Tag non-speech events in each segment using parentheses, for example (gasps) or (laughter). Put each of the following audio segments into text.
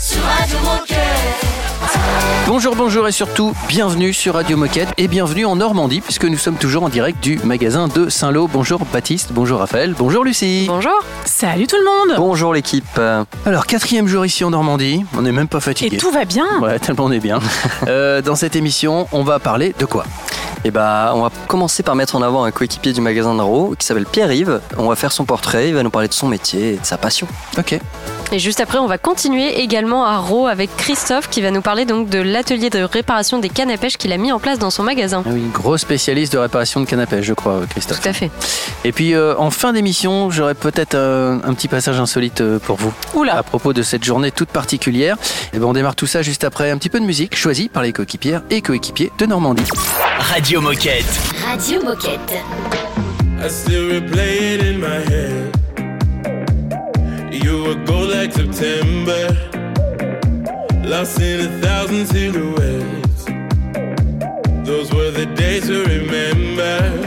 sur Radio Moquette. Bonjour, bonjour et surtout bienvenue sur Radio Moquette et bienvenue en Normandie puisque nous sommes toujours en direct du magasin de Saint-Lô. Bonjour Baptiste, bonjour Raphaël, bonjour Lucie. Bonjour. Salut tout le monde. Bonjour l'équipe. Alors quatrième jour ici en Normandie, on n'est même pas fatigué. Et tout va bien. Ouais, tellement on est bien. (laughs) Euh, dans cette émission, on va parler de quoi? Et bah, on va commencer par mettre en avant un coéquipier du magasin de Ro qui s'appelle Pierre-Yves. On va faire son portrait, il va nous parler de son métier et de sa passion. Ok. Et juste après, on va continuer également à Ro avec Christophe qui va nous parler donc de l'atelier de réparation des cannes à pêche qu'il a mis en place dans son magasin. Ah oui, gros spécialiste de réparation de canne à pêche, je crois, Christophe. Tout à fait. Et puis euh, en fin d'émission, j'aurai peut-être euh, un petit passage insolite euh, pour vous. Oula. À propos de cette journée toute particulière. Et ben on démarre tout ça juste après un petit peu de musique choisie par les coéquipières et coéquipiers de Normandie. Radio Moquette. Radio Moquette. I still replay it in my head. You were gold like September, lost in a thousand silhouettes. Those were the days to remember.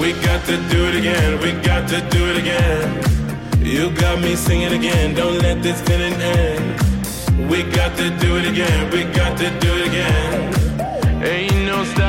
We got to do it again, we got to do it again. You got me singing again, don't let this feeling end. We got to do it again, we got to do it again. Ain't no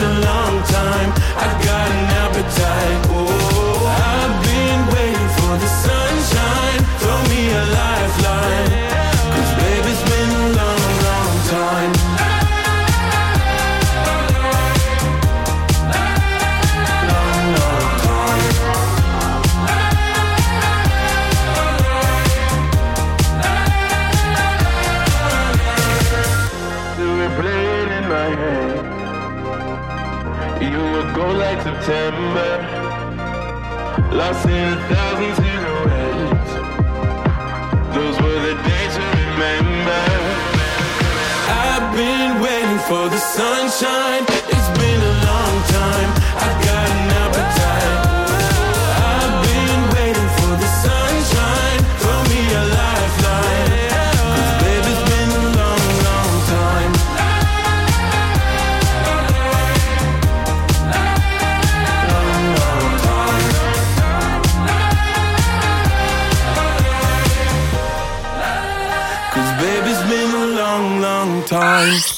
a long time. I got an appetite. Oh, I've been waiting for the sunshine. Throw me a lifeline. September, lost in a thousand silhouettes. Those were the days to remember. I've been waiting for the sunshine. It's been a long time. I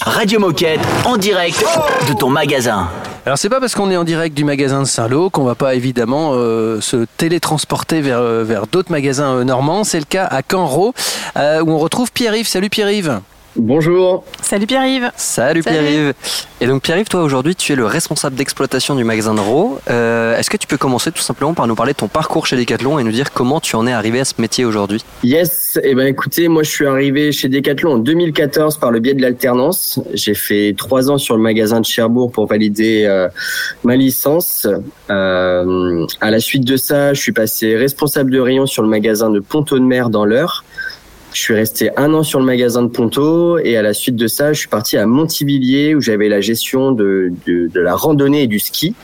Radio Moquette en direct de ton magasin. Alors c'est pas parce qu'on est en direct du magasin de Saint-Lô qu'on va pas évidemment euh, se télétransporter vers, euh, d'autres magasins euh, normands. C'est le cas à Canro où on retrouve Pierre-Yves. Salut Pierre-Yves. Bonjour. Salut Pierre-Yves. Salut, Salut. Pierre-Yves. Et donc Pierre-Yves, toi aujourd'hui tu es le responsable d'exploitation du magasin de Ro. Euh, Est-ce que tu peux commencer tout simplement par nous parler de ton parcours chez Decathlon et nous dire comment tu en es arrivé à ce métier aujourd'hui? Yes, eh ben écoutez, moi je suis arrivé chez Decathlon en 2014 par le biais de l'alternance. J'ai fait trois ans sur le magasin de Cherbourg pour valider euh, ma licence. Euh, à la suite de ça, je suis passé responsable de rayon sur le magasin de Ponto de Mer dans l'Eure. Je suis resté un an sur le magasin de Ponto et à la suite de ça, je suis parti à Montivilliers où j'avais la gestion de, de, de la randonnée et du ski.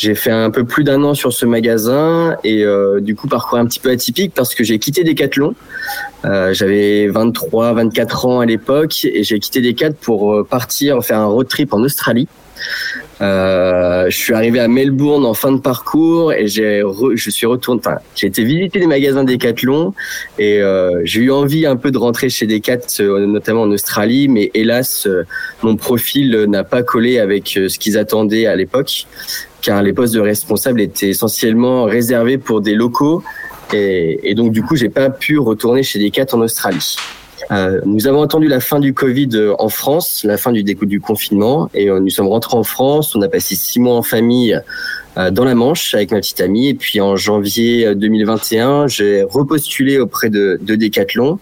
J'ai fait un peu plus d'un an sur ce magasin et euh, du coup parcours un petit peu atypique parce que j'ai quitté Decathlon. Euh, J'avais 23, 24 ans à l'époque et j'ai quitté Decathlon pour euh, partir faire un road trip en Australie. Euh, je suis arrivé à Melbourne en fin de parcours et j'ai je suis retourné. J'ai été visiter les magasins Decathlon et euh, j'ai eu envie un peu de rentrer chez Decathlon, euh, notamment en Australie, mais hélas, mon profil n'a pas collé avec ce qu'ils attendaient à l'époque, car les postes de responsable étaient essentiellement réservés pour des locaux et, et donc du coup, j'ai pas pu retourner chez Decathlon en Australie. Euh, nous avons attendu la fin du Covid euh, en France, la fin du du confinement, et euh, nous sommes rentrés en France. On a passé six mois en famille dans la Manche avec ma petite amie. Et puis en janvier 2021, j'ai repostulé auprès de Decathlon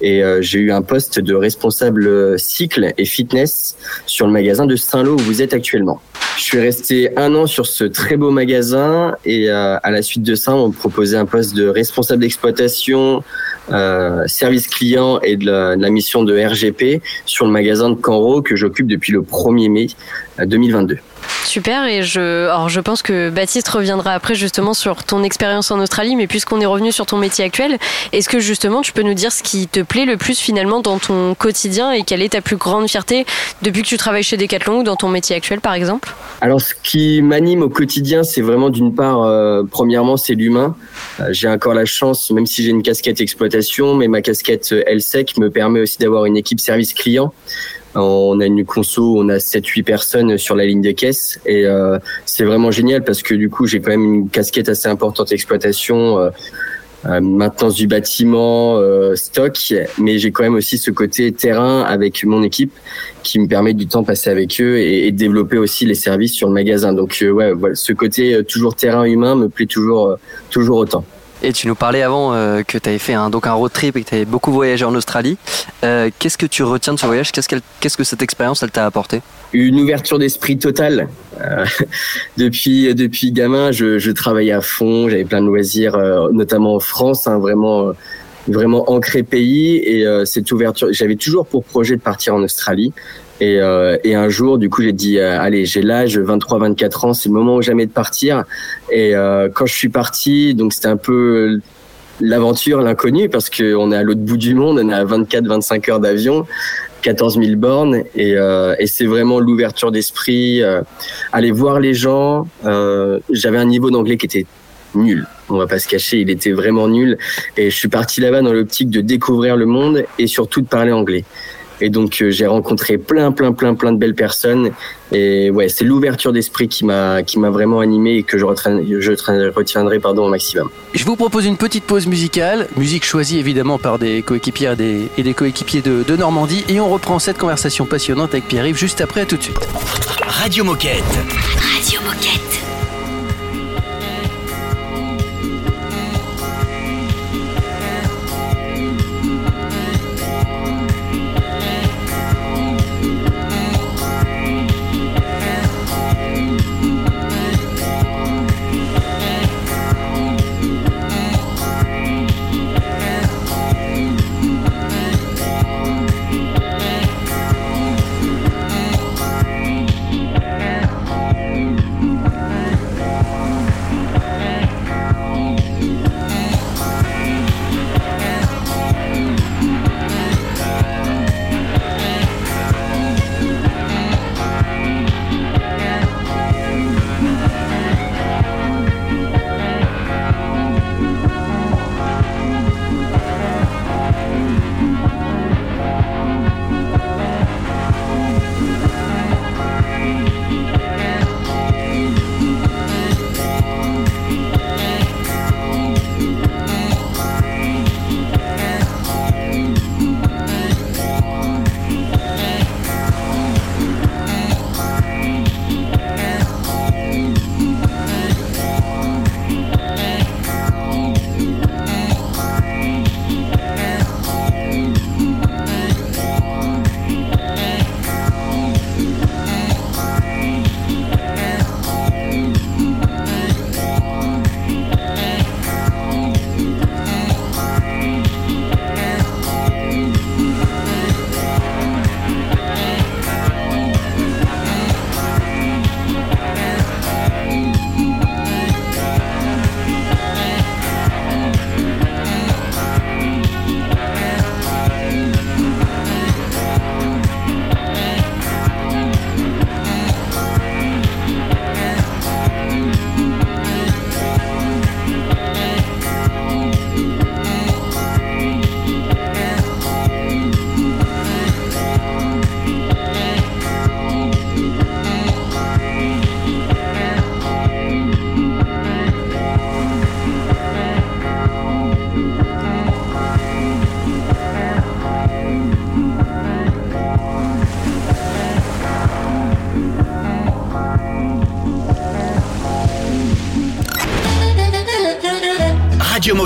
et j'ai eu un poste de responsable cycle et fitness sur le magasin de Saint-Lô où vous êtes actuellement. Je suis resté un an sur ce très beau magasin et à la suite de ça, on me proposait un poste de responsable d'exploitation, euh, service client et de la, de la, mission de RGP sur le magasin de Canro que j'occupe depuis le 1er mai 2022. Super, et je, alors je pense que Baptiste reviendra après justement sur ton expérience en Australie, mais puisqu'on est revenu sur ton métier actuel, est-ce que justement tu peux nous dire ce qui te plaît le plus finalement dans ton quotidien et quelle est ta plus grande fierté depuis que tu travailles chez Decathlon ou dans ton métier actuel par exemple? Alors ce qui m'anime au quotidien, c'est vraiment d'une part, euh, premièrement, c'est l'humain. Euh, j'ai encore la chance, même si j'ai une casquette exploitation, mais ma casquette LSEC me permet aussi d'avoir une équipe service client. On a une conso, on a 7-8 personnes sur la ligne de caisse et euh, c'est vraiment génial parce que du coup j'ai quand même une casquette assez importante d'exploitation, euh, euh, maintenance du bâtiment, euh, stock, mais j'ai quand même aussi ce côté terrain avec mon équipe qui me permet du temps passé avec eux et, et développer aussi les services sur le magasin. Donc ouais, voilà, ce côté toujours terrain humain me plaît toujours toujours autant. Et tu nous parlais avant euh, que tu avais fait un, donc un road trip et que tu avais beaucoup voyagé en Australie. Euh, qu'est-ce que tu retiens de ce voyage? Qu'est-ce, que cette expérience elle t'a apporté? Une ouverture d'esprit totale. Euh, (laughs) depuis depuis gamin, je, je travaillais à fond, j'avais plein de loisirs, notamment en France, hein, vraiment vraiment ancré pays et cette ouverture. J'avais toujours pour projet de partir en Australie. Et, euh, et, un jour, du coup, j'ai dit, euh, allez, j'ai l'âge, 23-24 ans, c'est le moment où jamais de partir. Et euh, quand je suis parti, donc c'était un peu l'aventure, l'inconnu, parce qu'on est à l'autre bout du monde, on est à 24-25 heures d'avion, 14 000 bornes, et, euh, et c'est vraiment l'ouverture d'esprit, aller voir les gens. J'avais un niveau d'anglais qui était nul. On va pas se cacher, il était vraiment nul. Et je suis parti là-bas dans l'optique de découvrir le monde et surtout de parler anglais. Et donc euh, j'ai rencontré plein, plein, plein, plein de belles personnes. Et ouais, c'est l'ouverture d'esprit qui m'a qui m'a vraiment animé et que je, je retiendrai pardon au maximum. Je vous propose une petite pause musicale, musique choisie évidemment par des coéquipiers et des, et des coéquipiers de, de, Normandie, et on reprend cette conversation passionnante avec Pierre-Yves juste après. À tout de suite. Radio Moquette. Radio Moquette.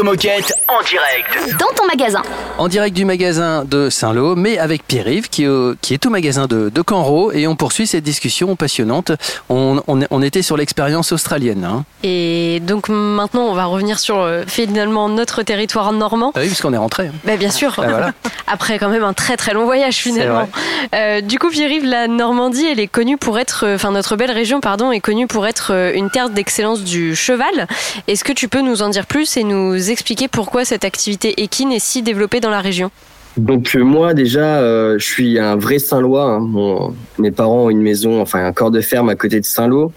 Moquette en direct. Dans ton magasin. En direct du magasin de Saint-Lô, mais avec Pierre-Yves qui, est au- qui est au magasin de, de Canro et on poursuit cette discussion passionnante. On, on- on était sur l'expérience australienne. Hein. Et donc maintenant, on va revenir sur euh, finalement notre territoire normand. Ah oui, puisqu'on est rentré. Bah, bien sûr. Ah, voilà. (laughs) Après quand même un très très long voyage finalement. Euh, du coup, Pierre-Yves, la Normandie, elle est connue pour être, euh, enfin notre belle région, pardon, est connue pour être euh, une terre d'excellence du cheval. Est-ce que tu peux nous en dire plus et nous expliquer pourquoi cette activité équine est si développée dans la région Donc euh, moi déjà, euh, je suis un vrai Saint-Lois. hein. Mes parents ont une maison, enfin un corps de ferme à côté de Saint-Lô,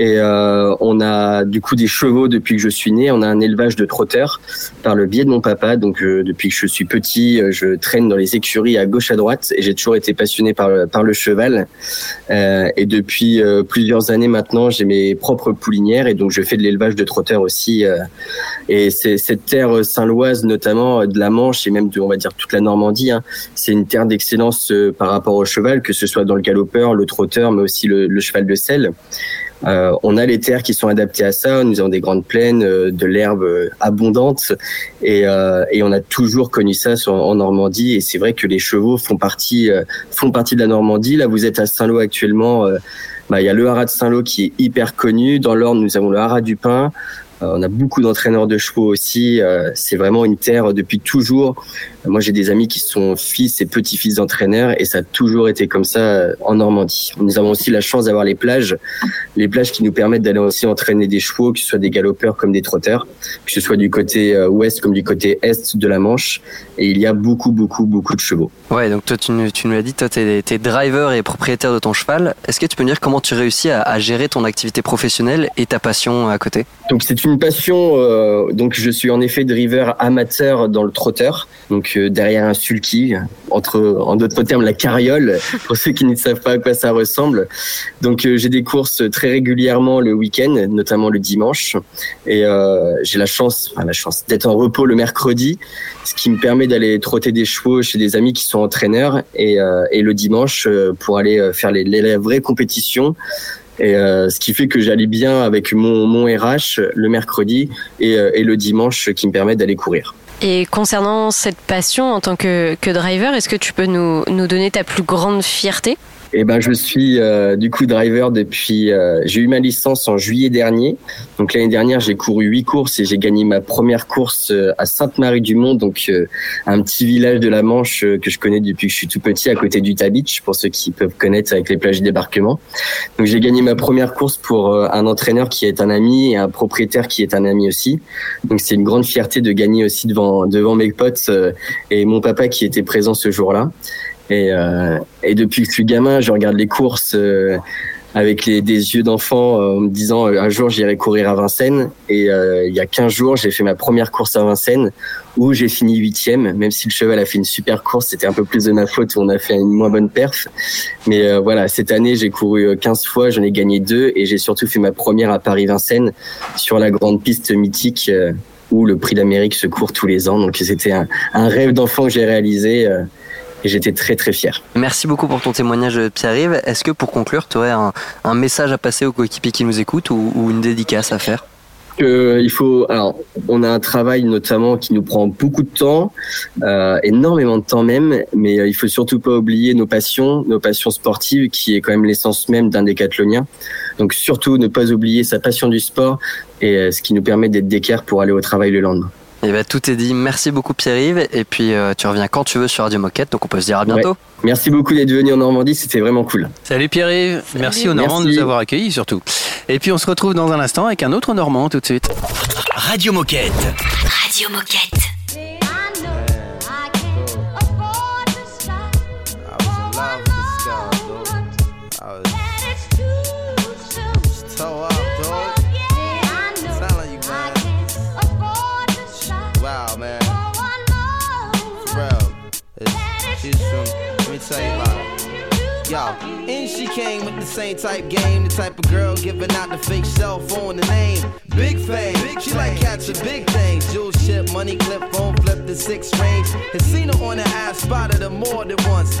et euh, on a du coup des chevaux depuis que je suis né. On a un élevage de trotteurs par le biais de mon papa. Donc depuis que je suis petit, je traîne dans les écuries à gauche à droite, et j'ai toujours été passionné par le, cheval. Et depuis plusieurs années maintenant, j'ai mes propres poulinières, et donc je fais de l'élevage de trotteurs aussi. et cette terre saint-loise, notamment de la Manche et même de, on va dire, toute la Normandie, hein, c'est une terre d'excellence euh, par rapport au cheval, que ce soit dans le galopeur, le trotteur, mais aussi le, cheval de selle. Euh, on a les terres qui sont adaptées à ça. Nous avons des grandes plaines, euh, de l'herbe abondante, et, on a toujours connu ça en Normandie. Et c'est vrai que les chevaux font partie font partie de la Normandie. Là, vous êtes à Saint-Lô actuellement. bah, il y a le haras de Saint-Lô qui est hyper connu. Dans l'Orne, nous avons le haras du Pin. On a beaucoup d'entraîneurs de chevaux aussi. C'est vraiment une terre depuis toujours Moi, j'ai des amis qui sont fils et petits-fils d'entraîneurs et ça a toujours été comme ça euh, en Normandie. Nous avons aussi la chance d'avoir les plages, les plages qui nous permettent d'aller aussi entraîner des chevaux, que ce soit des galopeurs comme des trotteurs, que ce soit du côté euh, ouest comme du côté est de la Manche. Et il y a beaucoup, beaucoup, beaucoup de chevaux. Ouais, donc toi, tu, nous- tu nous l'as dit, toi, t'es es driver et propriétaire de ton cheval. Est-ce que tu peux me dire comment tu réussis à, à gérer ton activité professionnelle et ta passion à côté? Donc c'est une passion. euh, donc je suis en effet driver amateur dans le trotteur. Donc derrière un sulky, entre en d'autres termes la carriole (laughs) pour ceux qui ne savent pas à quoi ça ressemble. Donc euh, j'ai des courses très régulièrement le week-end, notamment le dimanche. Et euh, j'ai la chance, enfin la chance d'être en repos le mercredi, ce qui me permet d'aller trotter des chevaux chez des amis qui sont entraîneurs et, euh, et le dimanche pour aller faire les, les, les vraies compétitions. Et euh, ce qui fait que j'allais bien avec mon, mon RH le mercredi et, et le dimanche qui me permet d'aller courir. Et concernant cette passion en tant que, que driver, est-ce que tu peux nous, nous donner ta plus grande fierté? Et ben je suis euh, du coup driver depuis. euh, j'ai eu ma licence en juillet dernier. Donc l'année dernière j'ai couru huit courses et j'ai gagné ma première course euh, à Sainte-Marie-du-Mont, donc euh, un petit village de la Manche euh, que je connais depuis que je suis tout petit, à côté du Beach pour ceux qui peuvent connaître avec les plages de débarquement. Donc j'ai gagné ma première course pour euh, un entraîneur qui est un ami et un propriétaire qui est un ami aussi. Donc c'est une grande fierté de gagner aussi devant devant mes potes et mon papa qui était présent ce jour-là. Et, euh, et depuis que je suis gamin, je regarde les courses euh, avec les, des yeux d'enfant euh, en me disant euh, un jour j'irai courir à Vincennes. Et euh, il y a 15 jours, j'ai fait ma première course à Vincennes où j'ai fini huitième, même si le cheval a fait une super course, c'était un peu plus de ma faute où on a fait une moins bonne perf. Mais euh, voilà, cette année j'ai couru euh, 15 fois, j'en ai gagné deux et j'ai surtout fait ma première à Paris-Vincennes sur la grande piste mythique où le prix d'Amérique se court tous les ans. Donc c'était un, un rêve d'enfant que j'ai réalisé et j'étais très très fier. Merci beaucoup pour ton témoignage, Pierre-Yves. Est-ce que pour conclure, tu aurais un, un message à passer aux coéquipiers qui nous écoutent ou, ou une dédicace à faire? Euh, il faut. Alors, on a un travail notamment qui nous prend beaucoup de temps, euh, énormément de temps même, mais euh, il faut surtout pas oublier nos passions, nos passions sportives, qui est quand même l'essence même d'un décathlonien. Donc surtout ne pas oublier sa passion du sport et ce qui nous permet d'être d'équerre pour aller au travail le lendemain. Eh ben, tout est dit. Merci beaucoup, Pierre-Yves. Et puis, euh, tu reviens quand tu veux sur Radio Moquette, donc on peut se dire à bientôt. Merci beaucoup d'être venu en Normandie, c'était vraiment cool. Salut Pierre-Yves, merci aux Normands de nous avoir accueillis surtout. Et puis on se retrouve dans un instant avec un autre Normand tout de suite. Radio Moquette. Radio Moquette. You about. Yo, and she came with the same type game, the type of girl giving out the fake cell phone, the name. Big fame, she like catching big things. Jewel ship, money clip, phone flip the six range. Had seen her on the ass, spotted her more than once.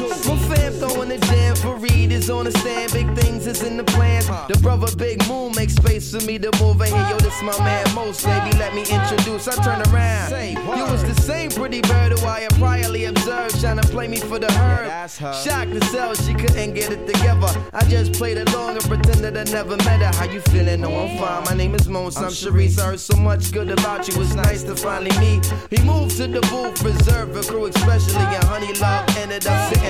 My fam throwing the jam for Reed is on the stand. Big things is in the plans. The brother Big Moon makes space for me to move in here. Yo, this my man Most, baby. Let me introduce. I turn around. You was the same pretty bird who I had priorly observed, trying to play me for the herd. Shocked to sell, she couldn't get it together. I just played along and pretended I never met her. How you feeling? No, I'm fine. My name is Mons. I'm Sharice. I heard so much good about you. It's nice to finally meet. He moved to the booth, reserved for crew, especially. And Honey Love ended up sitting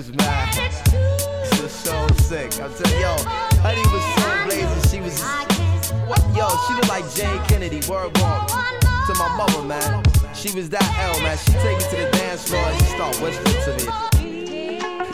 Is mad. This is so sick. I'm telling yo, Honey was so blazing. She was, what? Yo, she looked like Jane Kennedy. Word walk. to my mother, man. She was that L, man. She take it to the dance floor and she start whispering to me.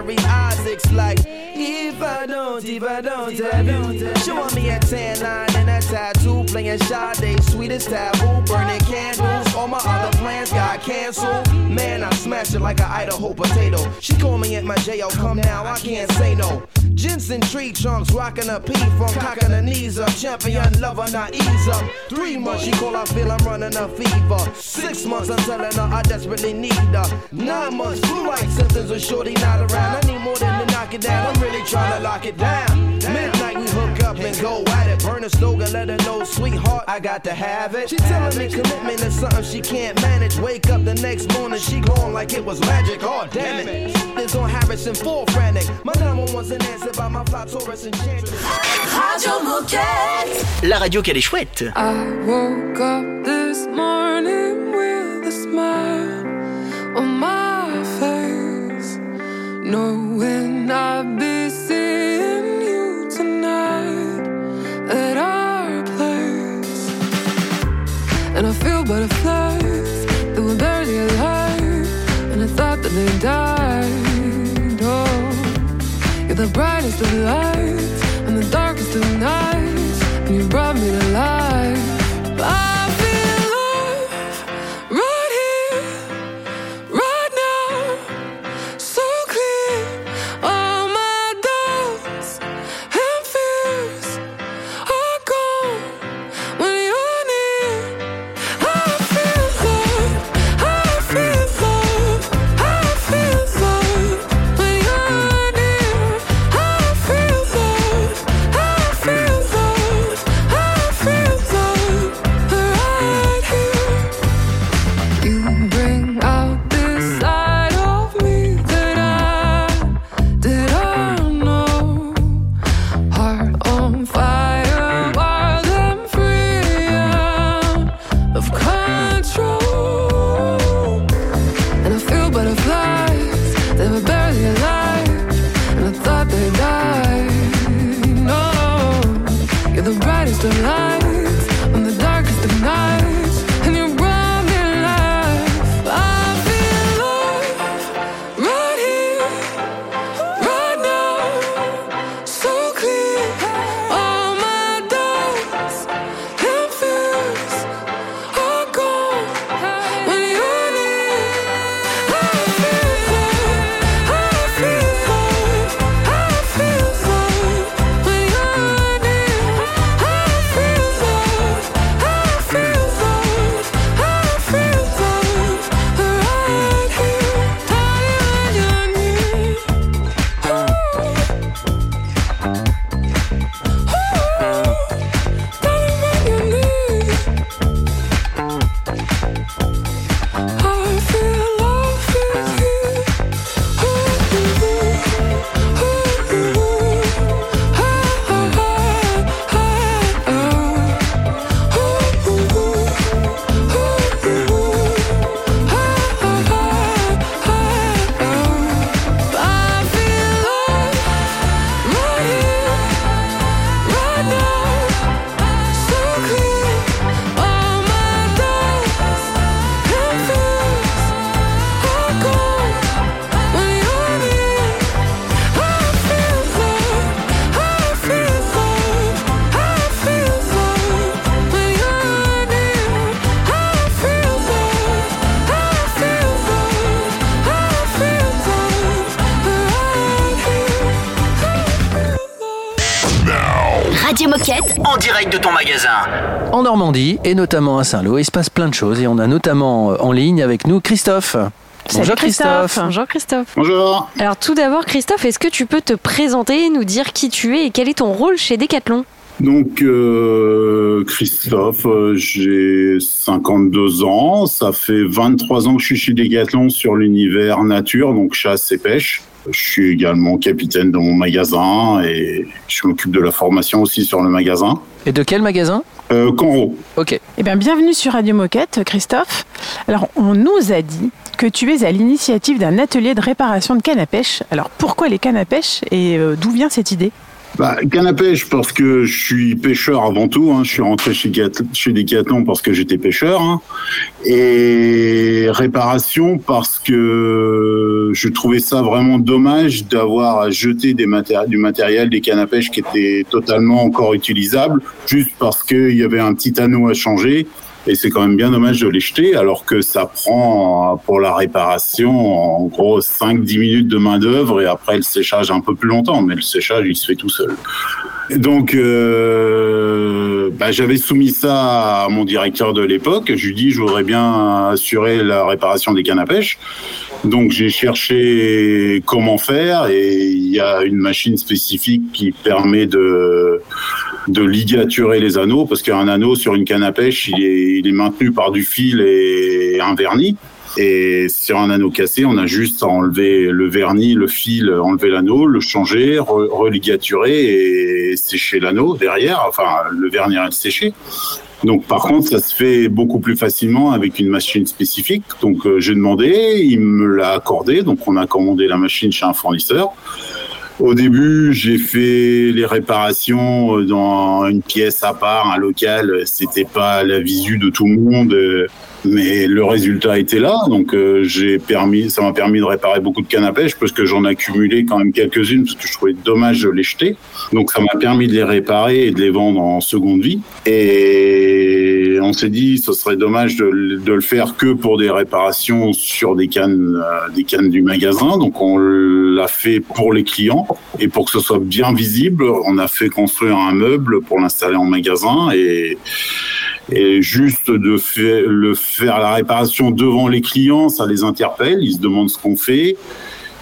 Isaacs like, If I don't, if I don't, if I don't. Showing me a tan line and a tattoo, playing Sade, sweetest taboo, burning candles. All my other plans got canceled. Man, I smashed it like an Idaho potato. She call me at my jail, come now, I can't say no. Jensen tree trunks, rocking a P from cocking her knees up. Champion lover, not ease up. Three months, she call, I feel I'm running a fever. Six months, I'm telling her I desperately need her. Nine months, flu like symptoms with shorty not around. I need more than to knock it down, I'm really trying to lock it down. Midnight, we hook up and go at it. Burn a slogan, let her know, sweetheart, I got to have it. She telling me commitment is something she can't manage. Wake up the next morning, she glowing like it was magic. Oh, damn it. This on Harrison, full frantic. My number one's an answer by my fly Taurus enchantress. Radio Moquette. La radio qu'elle est chouette. I woke up this morning with a smile on my face, knowing I'd be seeing you tonight at our place. And I feel butterflies that were barely alive, and I thought that they died. Oh, you're the brightest of the lights and the darkest of nights, and you brought me to life. En Normandie et notamment à Saint-Lô, il se passe plein de choses et on a notamment euh, en ligne avec nous Christophe. Salut Bonjour Christophe. Bonjour Christophe. Bonjour. Alors tout d'abord Christophe, est-ce que tu peux te présenter, nous dire qui tu es et quel est ton rôle chez Decathlon? Donc, euh, Christophe, j'ai 52 ans. Ça fait 23 ans que je suis chez Decathlon sur l'univers nature, donc chasse et pêche. Je suis également capitaine de mon magasin et je m'occupe de la formation aussi sur le magasin. Et de quel magasin euh, Conro. Ok. Eh bien, bienvenue sur Radio Moquette, Christophe. Alors, on nous a dit que tu es à l'initiative d'un atelier de réparation de cannes à pêche. Alors, pourquoi les cannes à pêche et euh, d'où vient cette idée? Bah, parce que je suis pêcheur avant tout. Hein. Je suis rentré chez, chez Decathlon parce que j'étais pêcheur. hein. Et réparation parce que je trouvais ça vraiment dommage d'avoir à jeter des du matériel, des cannes à pêche qui étaient totalement encore utilisables, juste parce qu'il y avait un petit anneau à changer. Et c'est quand même bien dommage de les jeter, alors que ça prend pour la réparation en gros 5-10 minutes de main d'œuvre et après le séchage un peu plus longtemps, mais le séchage il se fait tout seul. Donc euh, bah, j'avais soumis ça à mon directeur de l'époque. Je lui dis je voudrais bien assurer la réparation des cannes à pêche. Donc j'ai cherché comment faire et il y a une machine spécifique qui permet de de ligaturer les anneaux parce qu'un anneau sur une canne à pêche il est, maintenu par du fil et un vernis. Et sur un anneau cassé, on a juste à enlever le vernis, le fil, enlever l'anneau, le changer, re- religaturer et sécher l'anneau derrière, enfin le vernis à sécher. Donc par contre, ça se fait beaucoup plus facilement avec une machine spécifique. Donc euh, j'ai demandé, il me l'a accordé, donc on a commandé la machine chez un fournisseur. Au début, j'ai fait les réparations euh, dans une pièce à part, un local. C'était pas la visu de tout le monde, euh, mais le résultat était là. Donc, euh, j'ai permis, ça m'a permis de réparer beaucoup de cannes à pêche parce que j'en ai accumulé quand même quelques-unes parce que je trouvais dommage de les jeter. Donc, ça m'a permis de les réparer et de les vendre en seconde vie. Et on s'est dit, ce serait dommage de, le- faire que pour des réparations sur des cannes, des cannes du magasin. Donc, on l'a fait pour les clients et pour que ce soit bien visible, on a fait construire un meuble pour l'installer en magasin et juste de faire la réparation devant les clients, ça les interpelle, ils se demandent ce qu'on fait.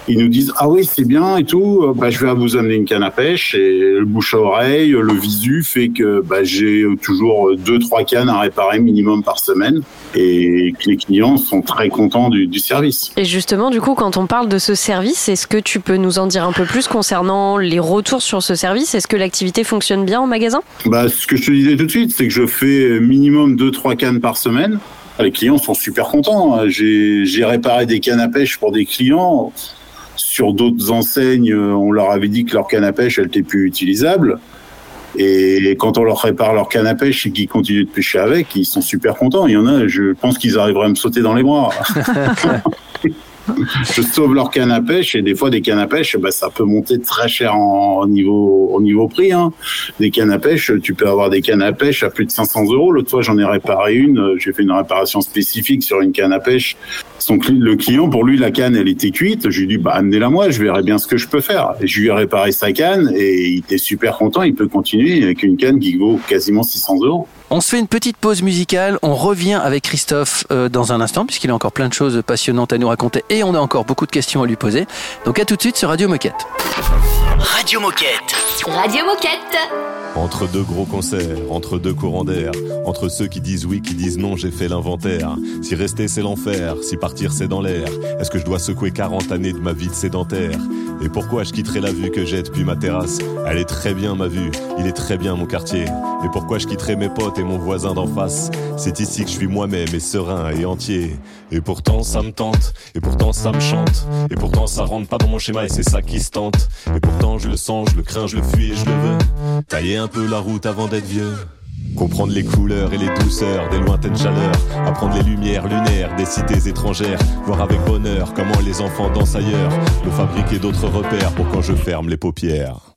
Ils nous disent ah oui c'est bien et tout, Euh, bah je vais vous amener une canne à pêche et le bouche à oreille, le visu fait que bah, j'ai toujours deux trois cannes à réparer minimum par semaine et que les clients sont très contents du, du service. Et justement, du coup, quand on parle de ce service, est-ce que tu peux nous en dire un peu plus concernant les retours sur ce service? Est-ce que l'activité fonctionne bien en magasin? Bah, ce que je te disais tout de suite, c'est que je fais minimum 2-3 cannes par semaine. Les clients sont super contents. J'ai j'ai réparé des cannes à pêche pour des clients. Sur d'autres enseignes, on leur avait dit que leur canne à pêche, elle était plus utilisable. Et quand on leur répare leur canne à pêche et qu'ils continuent de pêcher avec, ils sont super contents. Il y en a, je pense qu'ils arriveraient à me sauter dans les bras. (laughs) (laughs) je sauve leur canne à pêche et des fois des cannes à pêche, bah, ça peut monter très cher au niveau au niveau prix. Hein. Des cannes à pêche, tu peux avoir des cannes à pêche à plus de 500 euros. L'autre fois, j'en ai réparé une. euh, J'ai fait une réparation spécifique sur une canne à pêche. Son le client, pour lui, la canne, elle était cuite. Je lui dit, bah, amenez-la moi, je verrai bien ce que je peux faire. Je lui ai réparé sa canne et il était super content. Il peut continuer avec une canne qui vaut quasiment 600 euros. On se fait une petite pause musicale. On revient avec Christophe euh, dans un instant, puisqu'il a encore plein de choses passionnantes à nous raconter et on a encore beaucoup de questions à lui poser. Donc à tout de suite sur Radio Moquette. Radio Moquette. Radio Moquette. Entre deux gros concerts, entre deux courants d'air, entre ceux qui disent oui, qui disent non, j'ai fait l'inventaire. Si rester c'est l'enfer, si partir c'est dans l'air, est-ce que je dois secouer 40 années de ma vie de sédentaire? Et pourquoi je quitterai la vue que j'ai depuis ma terrasse? Elle est très bien ma vue, il est très bien mon quartier. Et pourquoi je quitterai mes potes et mon voisin d'en face? C'est ici que je suis moi-même et serein et entier. Et pourtant ça me tente, et pourtant ça me chante, et pourtant ça rentre pas dans mon schéma et c'est ça qui se tente. Et pourtant je le sens, je le crains, je le fuis et je le veux. Tailler un peu la route avant d'être vieux. Comprendre les couleurs et les douceurs des lointaines chaleurs, apprendre les lumières lunaires des cités étrangères, voir avec bonheur comment les enfants dansent ailleurs, me fabriquer d'autres repères pour quand je ferme les paupières.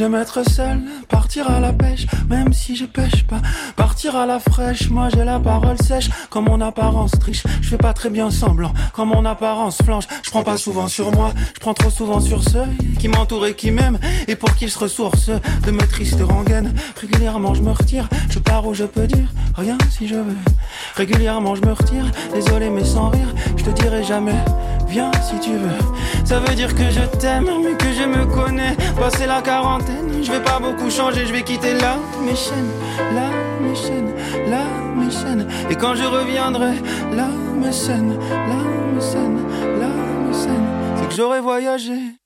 J'aime être seul, partir à la pêche, même si je pêche pas. Partir à la fraîche, moi j'ai la parole sèche, quand mon apparence triche. Je fais pas très bien semblant, quand mon apparence flanche. Je prends pas souvent sur moi, je prends trop souvent sur ceux qui m'entourent et qui m'aiment, et pour qu'ils se ressourcent de mes tristes rengaines. Régulièrement je me retire, je pars où je peux dire rien si je veux. Régulièrement je me retire, désolé mais sans rire, je te dirai jamais. Viens si tu veux. Ça veut dire que je t'aime, mais que je me connais. Passé la quarantaine, je vais pas beaucoup changer, je vais quitter là mes chaînes, là mes chaînes, là mes chaînes. Et quand je reviendrai, là mes scènes, là mes scènes, là mes scènes, c'est que j'aurais voyagé.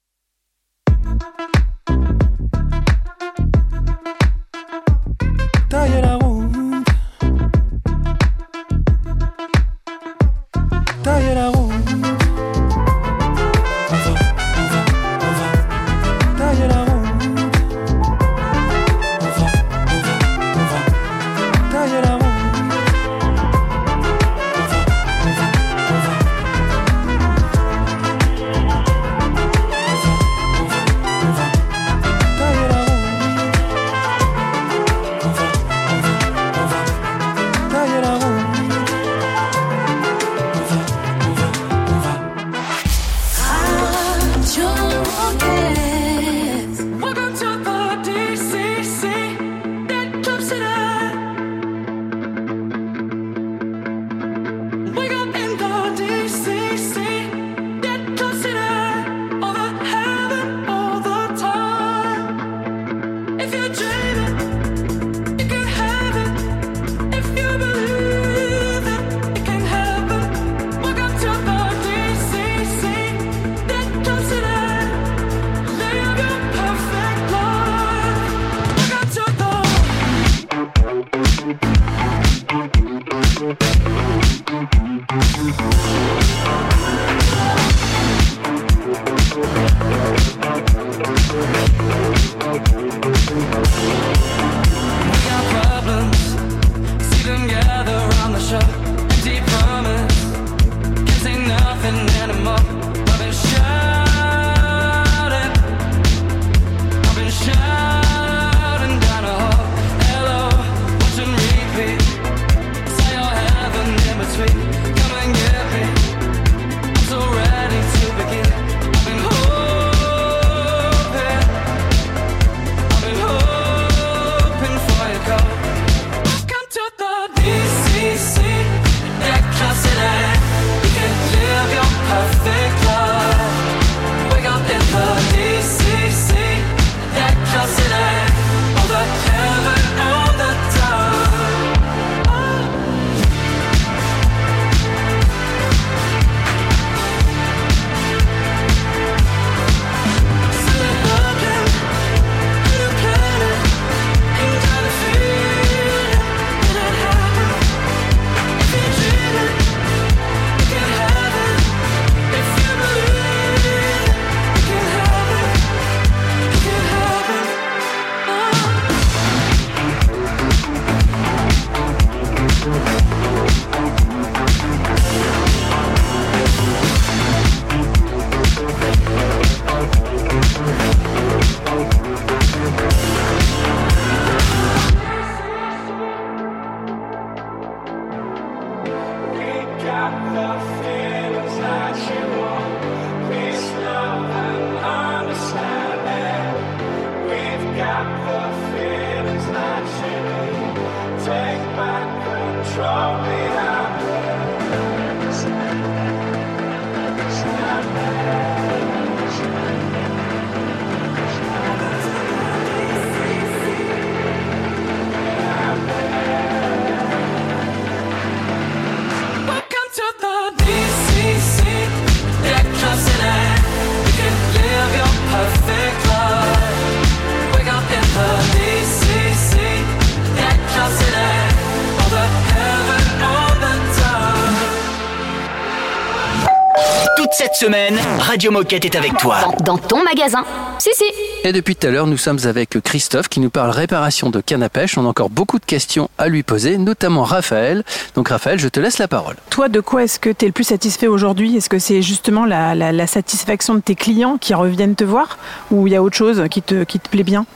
Cette semaine, Radio Moquette est avec toi. Dans, dans ton magasin. Si, si. Et depuis tout à l'heure, nous sommes avec Christophe qui nous parle réparation de canne à pêche. On a encore beaucoup de questions à lui poser, notamment Raphaël. Donc Raphaël, je te laisse la parole. Toi, de quoi est-ce que tu es le plus satisfait aujourd'hui? Est-ce que c'est justement la, la- la satisfaction de tes clients qui reviennent te voir? Ou il y a autre chose qui te, qui te plaît bien?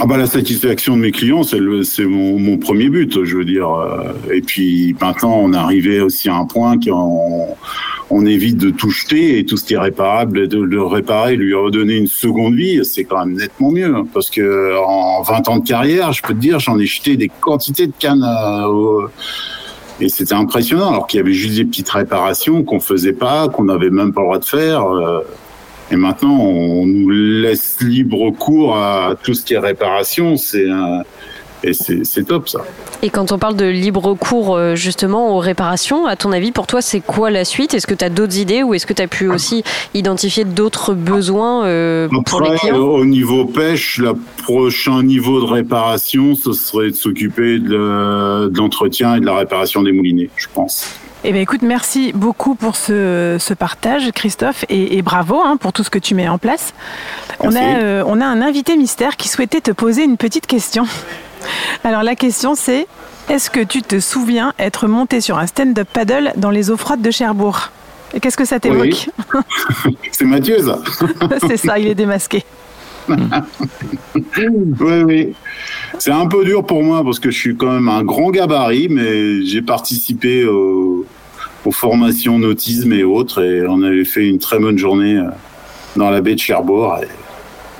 Ah bah la satisfaction de mes clients, c'est mon, mon premier but, je veux dire. euh, Et puis maintenant, on est arrivé aussi à un point qu'on on évite de tout jeter et tout ce qui est réparable, de le réparer, lui redonner une seconde vie, c'est quand même nettement mieux. Parce que en 20 ans de carrière, je peux te dire, j'en ai jeté des quantités de cannes au- et c'était impressionnant, alors qu'il y avait juste des petites réparations qu'on faisait pas, qu'on n'avait même pas le droit de faire. Et maintenant, on nous laisse libre cours à tout ce qui est réparation. C'est un- et c'est top ça. Et quand on parle de libre cours euh, justement aux réparations, à ton avis, pour toi, c'est quoi la suite? Est-ce que tu as d'autres idées ou est-ce que tu as pu aussi identifier d'autres besoins euh, pour les Après, clients? au niveau pêche, le prochain niveau de réparation, ce serait de s'occuper de l'entretien et de la réparation des moulinets, je pense. Eh bien, écoute, merci beaucoup pour ce, ce partage, Christophe, et, et bravo hein, pour tout ce que tu mets en place. On a, euh, on a un invité mystère qui souhaitait te poser une petite question. Alors, la question, c'est est-ce que tu te souviens être monté sur un stand-up paddle dans les eaux froides de Cherbourg? Et qu'est-ce que ça t'évoque? (laughs) C'est Mathieu, ça. (laughs) C'est ça, il est démasqué. Oui, oui. C'est un peu dur pour moi parce que je suis quand même un grand gabarit, mais j'ai participé au- aux formations nautisme et autres, et on avait fait une très bonne journée euh, dans la baie de Cherbourg. et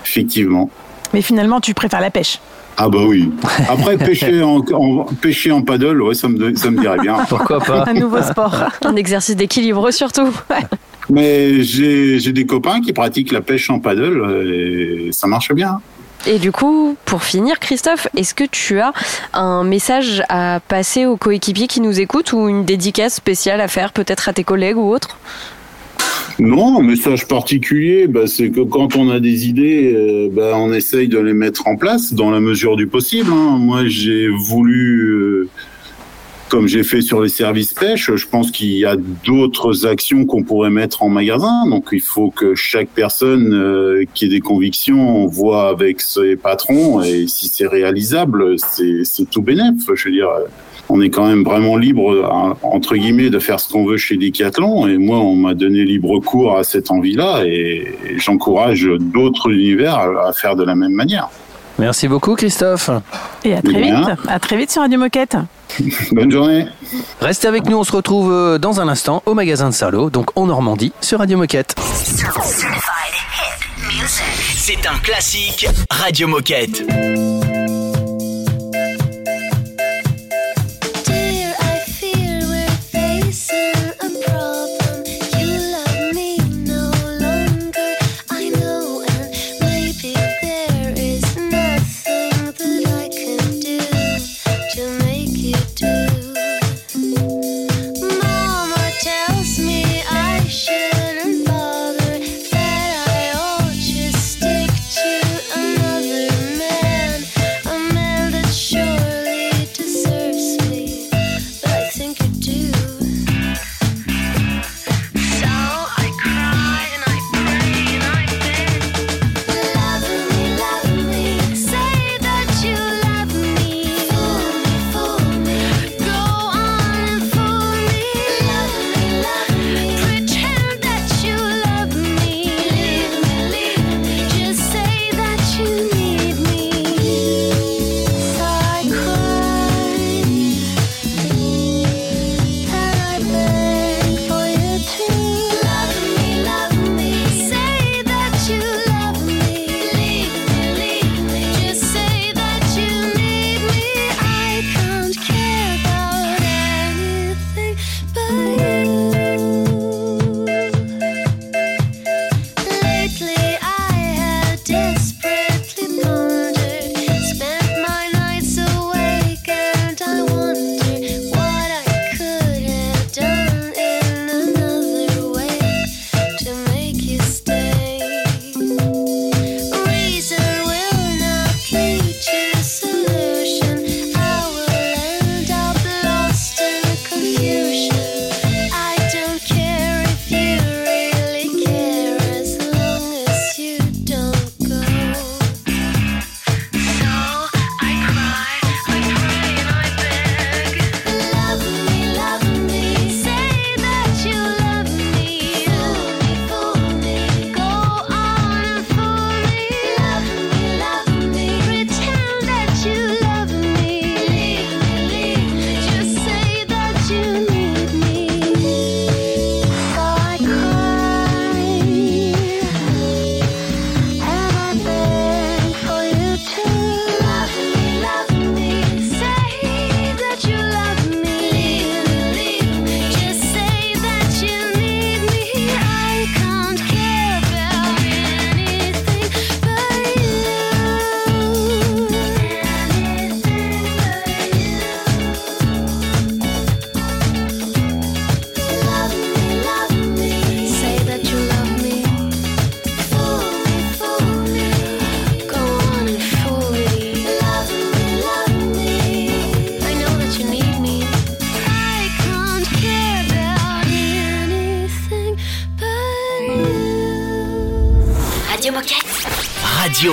effectivement. Mais finalement, tu préfères la pêche. Ah bah oui. Après pêcher en, en- pêcher en paddle, ouais, ça me ça me dirait bien. Pourquoi pas Un nouveau sport. Un exercice d'équilibre surtout. (laughs) Mais j'ai des copains qui pratiquent la pêche en paddle euh, et ça marche bien. Et du coup, pour finir, Christophe, est-ce que tu as un message à passer aux coéquipiers qui nous écoutent ou une dédicace spéciale à faire peut-être à tes collègues ou autres? Non, un message particulier, bah, c'est que quand on a des idées, euh, bah, on essaye de les mettre en place dans la mesure du possible. hein. Moi, j'ai voulu, euh, comme j'ai fait sur les services pêche, je pense qu'il y a d'autres actions qu'on pourrait mettre en magasin. Donc, il faut que chaque personne euh, qui ait des convictions voit avec ses patrons et si c'est réalisable, c'est tout bénef. Je veux dire. on est quand même vraiment libre, hein, entre guillemets, de faire ce qu'on veut chez Decathlon. Et moi, on m'a donné libre cours à cette envie-là et, j'encourage d'autres univers à faire de la même manière. Merci beaucoup Christophe. Et à très vite. À très vite sur Radio Moquette. (laughs) Bonne journée. Restez avec nous, on se retrouve euh, dans un instant au magasin de Sarlo, donc en Normandie, sur Radio Moquette. C'est un classique Radio Moquette.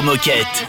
Moquette.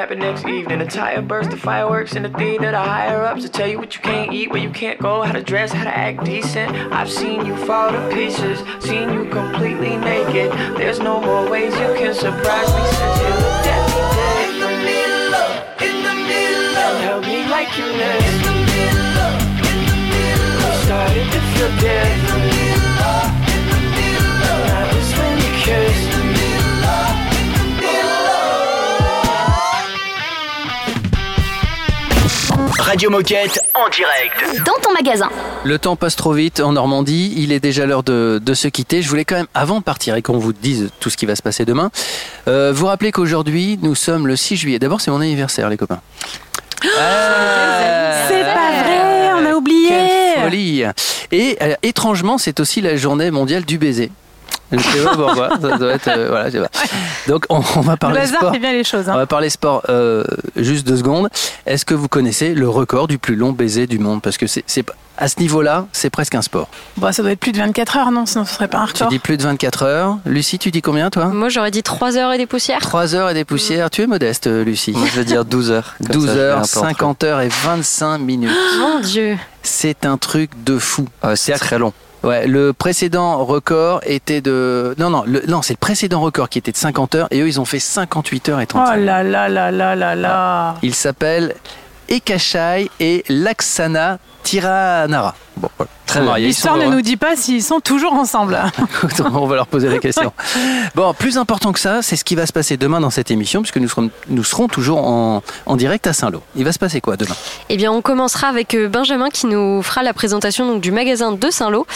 that happened next evening? A tire burst, the fireworks in the theater, the higher ups to tell you what you can't eat, where you can't go, how to dress, how to act decent. I've seen you fall to pieces, seen you completely naked. There's no more ways you can surprise me since you looked at me differently. And held me like you missed me. I started to feel different. And that was when you kissed Radio Moquette en direct. Dans ton magasin. Le temps passe trop vite en Normandie, il est déjà l'heure de, de se quitter. Je voulais quand même, avant de partir et qu'on vous dise tout ce qui va se passer demain, euh, vous rappeler qu'aujourd'hui, nous sommes le 6 juillet. D'abord, c'est mon anniversaire, les copains. Ah, C'est pas vrai, on a oublié. Quelle folie Et euh, étrangement, c'est aussi la journée mondiale du baiser. Je sais pas pourquoi, ça doit être... euh, voilà, je sais pas. Donc, on, on va Le parler hasard sport. fait bien les choses. hein. On va parler sport euh, juste deux secondes. Est-ce que vous connaissez le record du plus long baiser du monde? Parce que c'est, c'est pas- à ce niveau-là, c'est presque un sport. Bon, ça doit être plus de 24 heures, non? Sinon, ce serait pas un Tu record. dis plus de 24 heures. Lucie, tu dis combien toi? Moi, j'aurais dit 3 heures et des poussières. 3 heures et des poussières. Tu es modeste, euh, Lucie. Moi, je vais dire 12 heures. Comme 12 ça, je vais un heures, peu entre eux. 50 heures et 25 minutes. (gasps) Mon Dieu. C'est un truc de fou. Ah, c'est très long. Ouais, le précédent record était de. Non, non, le- non c'est le précédent record qui était de 50 heures et eux, ils ont fait 58 heures et 35 Oh là là là là là là. Il s'appelle Ekachai et Laksana Tiranara. Bon, voilà. Très mariés. L'histoire ne nous dit pas s'ils sont toujours ensemble. (laughs) (laughs) On va leur poser la question. Bon, plus important que ça, c'est ce qui va se passer demain dans cette émission, puisque nous serons, nous serons toujours en, en direct à Saint-Lô. Il va se passer quoi demain? Eh bien, on commencera avec euh, Benjamin qui nous fera la présentation donc, du magasin de Saint-Lô.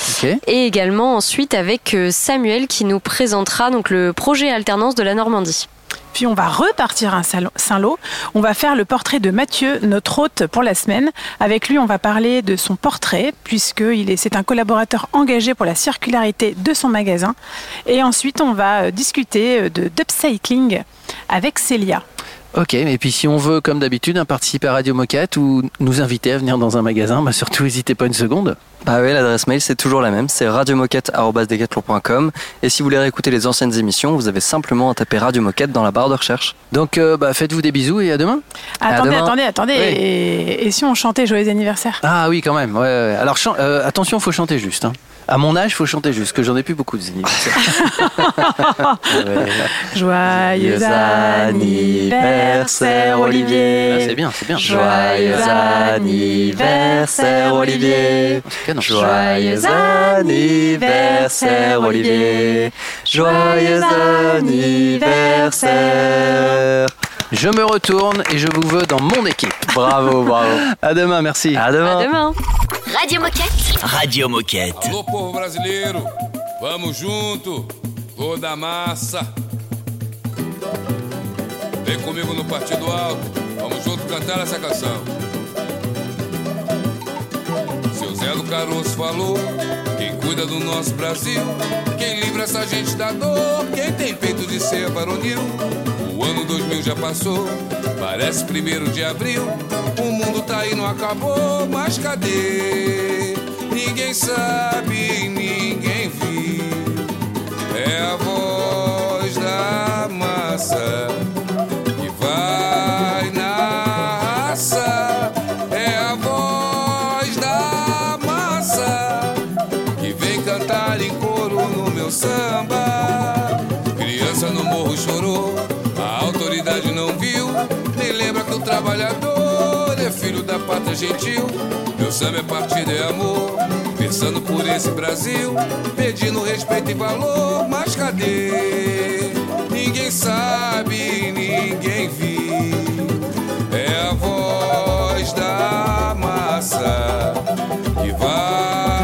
Et également ensuite avec euh, Samuel qui nous présentera donc, le projet alternance de la Normandie. Puis on va repartir à Saint- Saint-Lô. On va faire le portrait de Mathieu, notre hôte pour la semaine. Avec lui, on va parler de son portrait, puisque c'est un collaborateur engagé pour la circularité de son magasin. Et ensuite, on va euh, discuter euh, de d'upcycling avec Célia. Ok, et puis si on veut, comme d'habitude, hein, participer à Radio Moquette ou nous inviter à venir dans un magasin, bah surtout n'hésitez pas une seconde. Bah oui, l'adresse mail c'est toujours la même, c'est radiomoquette.com et si vous voulez réécouter les anciennes émissions, vous avez simplement à taper Radio Moquette dans la barre de recherche. Donc euh, bah, faites-vous des bisous et à demain. Attendez, demain. attendez, attendez. Oui. Et, et si on chantait Joyeux anniversaire? Ah oui, quand même. Ouais, ouais. Alors euh, attention, faut chanter juste. hein. À mon âge, faut chanter juste, que j'en ai plus beaucoup des anniversaires. (laughs) Joyeux anniversaire, Ah, Olivier. c'est bien, c'est bien. Joyeux anniversaire, Olivier. Canon. Joyeux anniversaire, Olivier. Joyeux anniversaire. Je me retourne et je vous veux dans mon équipe. Bravo, (laughs) bravo. À demain, merci. À demain. À demain. Radio Moquette. Radio Moquette. Alô, povo brasileiro, vamos junto, vou da massa. Vem comigo no Partido Alto, vamos junto cantar essa canção. Caroço falou que quem cuida do nosso Brasil, quem livra essa gente da dor, quem tem peito de ser varonil. O ano 2000 já passou, parece primeiro de abril. O mundo tá aí, não acabou, mas cadê? Ninguém sabe, ninguém viu. É a voz da massa da pátria gentil. Meu samba é partido, é amor. Pensando por esse Brasil, pedindo respeito e valor, mas cadê? Ninguém sabe, ninguém viu. É a voz da massa que vai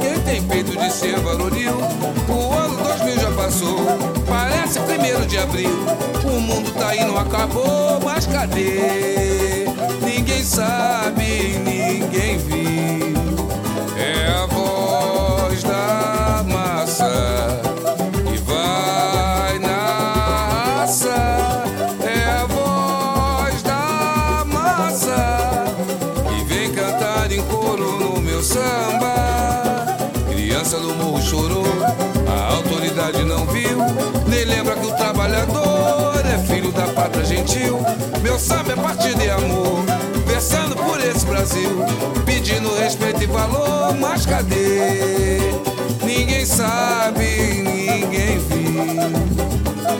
quem tem peito de ser varonil. O ano 2000 já passou, parece primeiro de abril. O mundo tá não acabou, mas cadê? Ninguém sabe, ninguém viu. É a voz da massa autoridade não viu. Nem lembra que o trabalhador é filho da pátria gentil. Meu samba é partido e amor, versando por esse Brasil, pedindo respeito e valor. Mas cadê? Ninguém sabe, ninguém viu.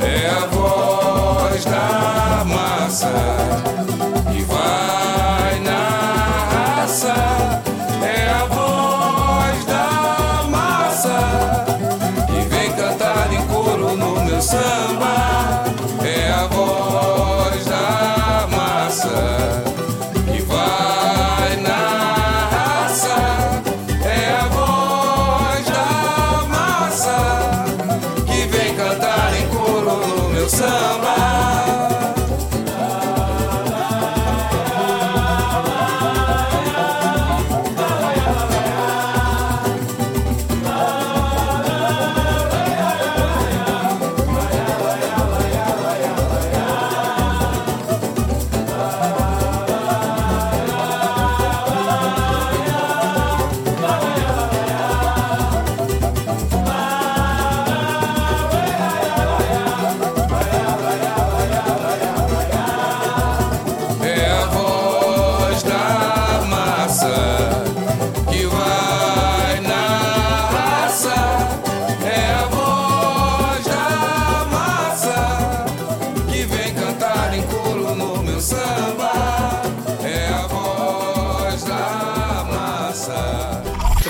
É a voz da massa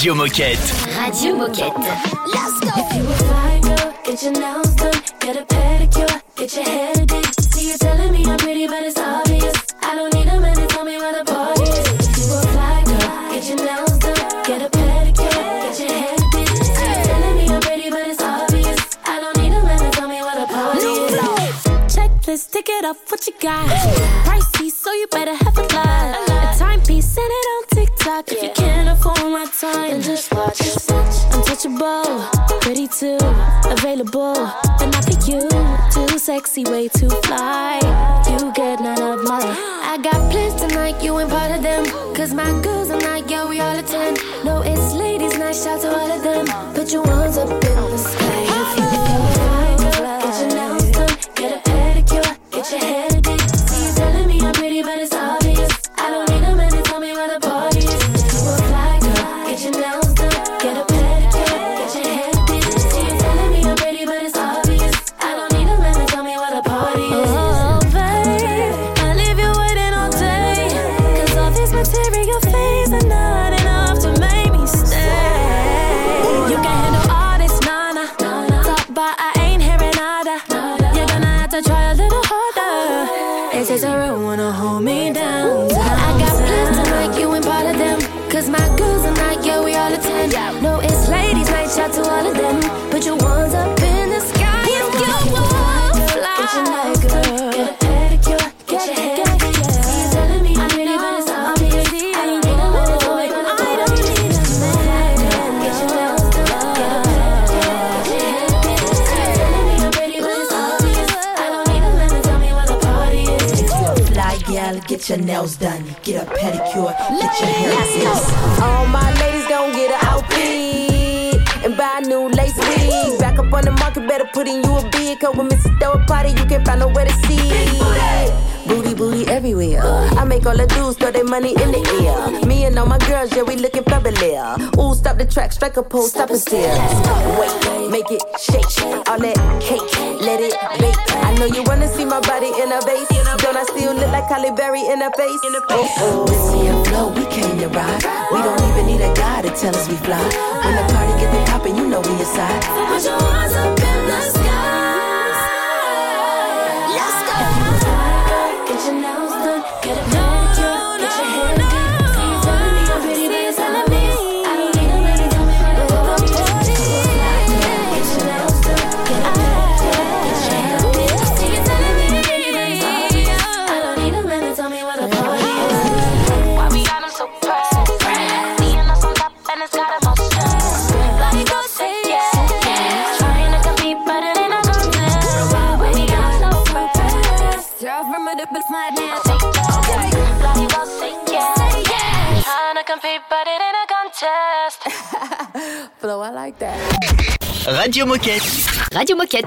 Radio Moquette. Radio Moquette. Let's go. If you a fly girl, get your nails done, get a pedicure, get your hair did. See you telling me I'm pretty, but it's obvious. I don't need a man to tell me where the party is. If you a fly girl, get your nails done, get a pedicure, get your hair did. See you telling me I'm pretty, but it's obvious. I don't need a man to tell me where the party is. Checklist, tick it off, what you got? Pricey, so you better have a lot. A timepiece, send it on TikTok. If you can't afford my time, then just watch. Untouchable, pretty too, available, but not for you. Too sexy, way too fly. You get none of my. I got plans tonight, you ain't part of them. Cause my girls are not, yeah, we all attend. No, it's ladies' night, shout to all of them. Put your ones up nails done, get a pedicure, get your hair fixed. All my ladies gon' get an outfit and buy a new lace wig. Back up on the market, better put in you a bid. Cause when Mrs. Throw a party, you can't find nowhere to see. Booty, everywhere. I make all the dudes throw their money in the air. Me and all my girls, yeah, we looking fabulous. Ooh, stop the track, strike a pose, stop and stare. Wait, make it shake. All that cake, let it bake. I know you wanna see my body in a vase. Don't I still look like Halle Berry in a face? Oh, oh. Missy and Flo, we came to ride. We don't even need a guy to tell us we fly. When the party get the poppin', you know we inside. Put your hands up in the sky. Ain't a. (laughs) Flow, I like that. Radio Moquette. Radio Moquette.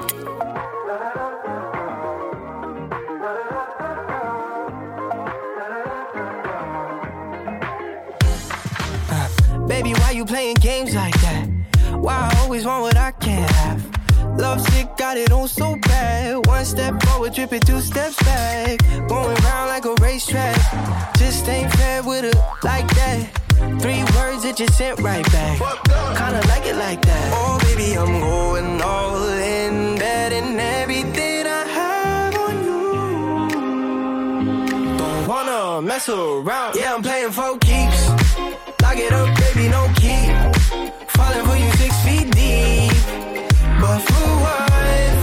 Uh, baby, why you playing games like that? Why I always want what I can't have? Love sick, got it on so bad. One step forward, tripping two steps back. Going round like a racetrack. Just ain't fair with it like that. Three words that you sent right back. Kinda like it like that. Oh, baby, I'm going all in, betting everything I have on you. Don't wanna mess around. Yeah, I'm playing for keeps. Lock it up, baby, no key. Falling for you six feet deep. But for what?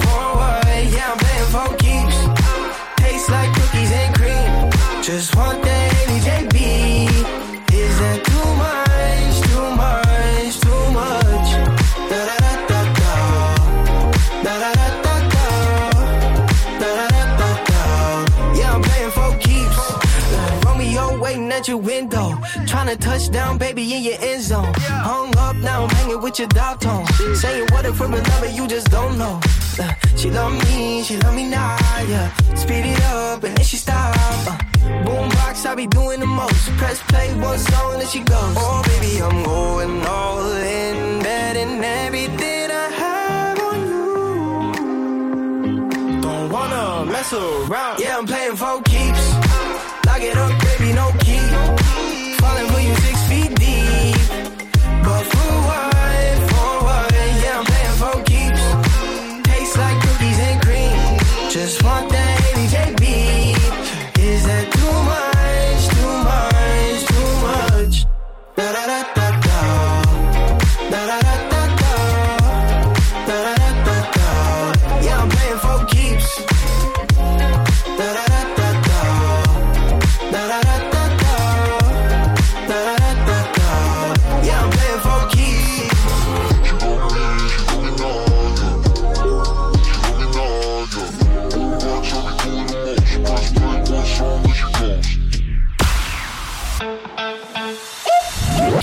For what? Yeah, I'm playing for keeps. Tastes like cookies and cream. Just want Trying to touch down, baby, in your end zone. Hung up, now I'm hanging with your dog tone. Saying what if love and you just don't know. Uh, she love me, she love me now, yeah. Speed it up and then she stop. Uh, boombox, I be doing the most. Press play, one song, then she goes. Oh, baby, I'm going all in, betting everything I have on you. Don't wanna mess around. Yeah, I'm playing for keeps. Lock it up, baby, no